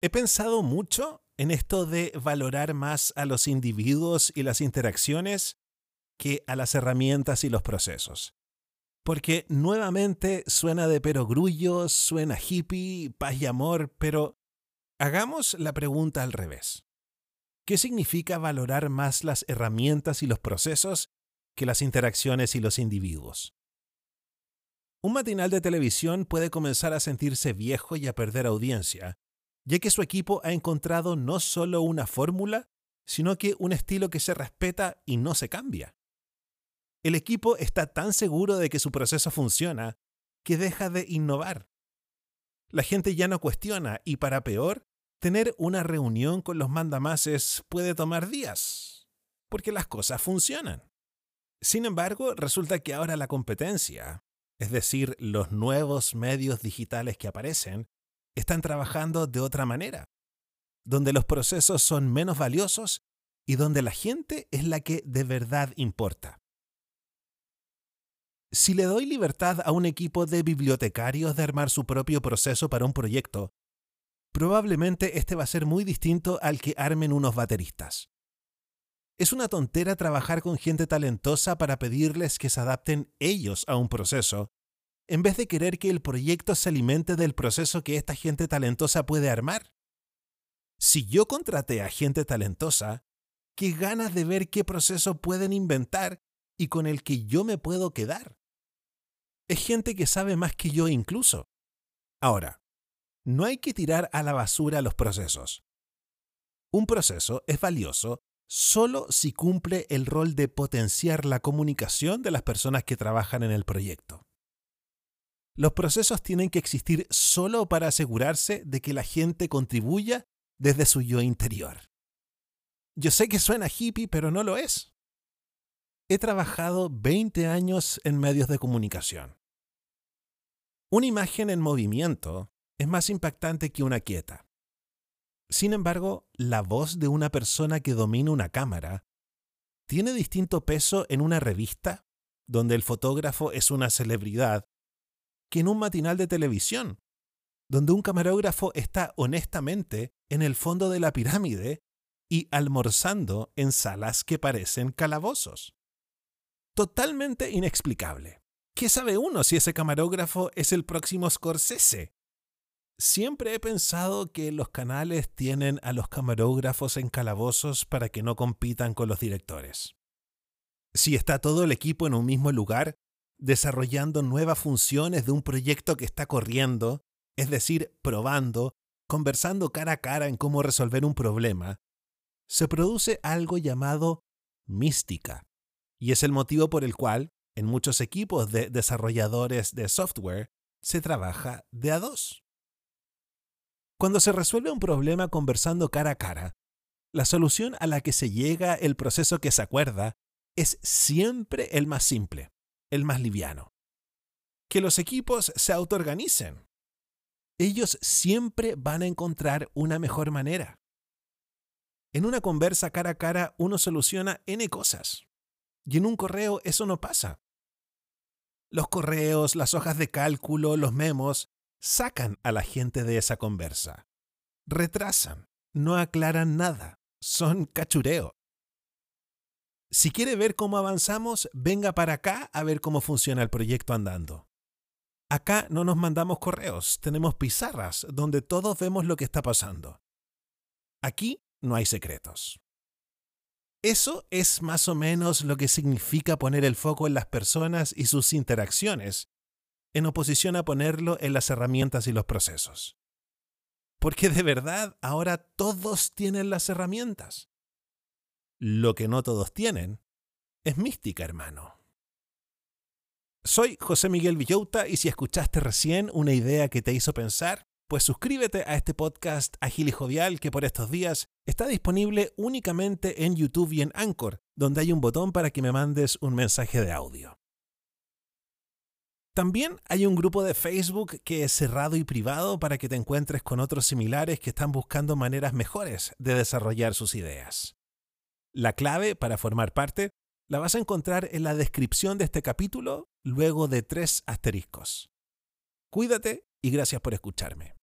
He pensado mucho en esto de valorar más a los individuos y las interacciones que a las herramientas y los procesos. Porque nuevamente suena de perogrullo, suena hippie, paz y amor, pero hagamos la pregunta al revés. ¿Qué significa valorar más las herramientas y los procesos que las interacciones y los individuos? Un matinal de televisión puede comenzar a sentirse viejo y a perder audiencia, ya que su equipo ha encontrado no solo una fórmula, sino que un estilo que se respeta y no se cambia. El equipo está tan seguro de que su proceso funciona que deja de innovar. La gente ya no cuestiona y para peor, tener una reunión con los mandamases puede tomar días, porque las cosas funcionan. Sin embargo, resulta que ahora la competencia, es decir, los nuevos medios digitales que aparecen, están trabajando de otra manera, donde los procesos son menos valiosos y donde la gente es la que de verdad importa. Si le doy libertad a un equipo de bibliotecarios de armar su propio proceso para un proyecto, probablemente este va a ser muy distinto al que armen unos bateristas. Es una tontera trabajar con gente talentosa para pedirles que se adapten ellos a un proceso, en vez de querer que el proyecto se alimente del proceso que esta gente talentosa puede armar. Si yo contraté a gente talentosa, qué ganas de ver qué proceso pueden inventar y con el que yo me puedo quedar es gente que sabe más que yo incluso. Ahora, no hay que tirar a la basura los procesos. Un proceso es valioso solo si cumple el rol de potenciar la comunicación de las personas que trabajan en el proyecto. Los procesos tienen que existir solo para asegurarse de que la gente contribuya desde su yo interior. Yo sé que suena hippie, pero no lo es. He trabajado 20 años en medios de comunicación. Una imagen en movimiento es más impactante que una quieta. Sin embargo, la voz de una persona que domina una cámara tiene distinto peso en una revista, donde el fotógrafo es una celebridad, que en un matinal de televisión, donde un camarógrafo está honestamente en el fondo de la pirámide y almorzando en salas que parecen calabozos. Totalmente inexplicable. ¿Qué sabe uno si ese camarógrafo es el próximo Scorsese? Siempre he pensado que los canales tienen a los camarógrafos en calabozos para que no compitan con los directores. Si está todo el equipo en un mismo lugar, desarrollando nuevas funciones de un proyecto que está corriendo, es decir, probando, conversando cara a cara en cómo resolver un problema, se produce algo llamado mística. Y es el motivo por el cual en muchos equipos de desarrolladores de software se trabaja de a dos. Cuando se resuelve un problema conversando cara a cara, la solución a la que se llega, el proceso que se acuerda, es siempre el más simple, el más liviano. Que los equipos se autoorganicen. Ellos siempre van a encontrar una mejor manera. En una conversa cara a cara uno soluciona N cosas. Y en un correo eso no pasa. Los correos, las hojas de cálculo, los memos, sacan a la gente de esa conversa. Retrasan, no aclaran nada, son cachureo. Si quiere ver cómo avanzamos, venga para acá a ver cómo funciona el proyecto andando. Acá no nos mandamos correos, tenemos pizarras donde todos vemos lo que está pasando. Aquí no hay secretos. Eso es más o menos lo que significa poner el foco en las personas y sus interacciones, en oposición a ponerlo en las herramientas y los procesos. Porque de verdad ahora todos tienen las herramientas. Lo que no todos tienen es mística, hermano. Soy José Miguel Villota y si escuchaste recién una idea que te hizo pensar, pues suscríbete a este podcast Agil y Jovial que por estos días está disponible únicamente en YouTube y en Anchor, donde hay un botón para que me mandes un mensaje de audio. También hay un grupo de Facebook que es cerrado y privado para que te encuentres con otros similares que están buscando maneras mejores de desarrollar sus ideas. La clave para formar parte la vas a encontrar en la descripción de este capítulo luego de tres asteriscos. Cuídate y gracias por escucharme.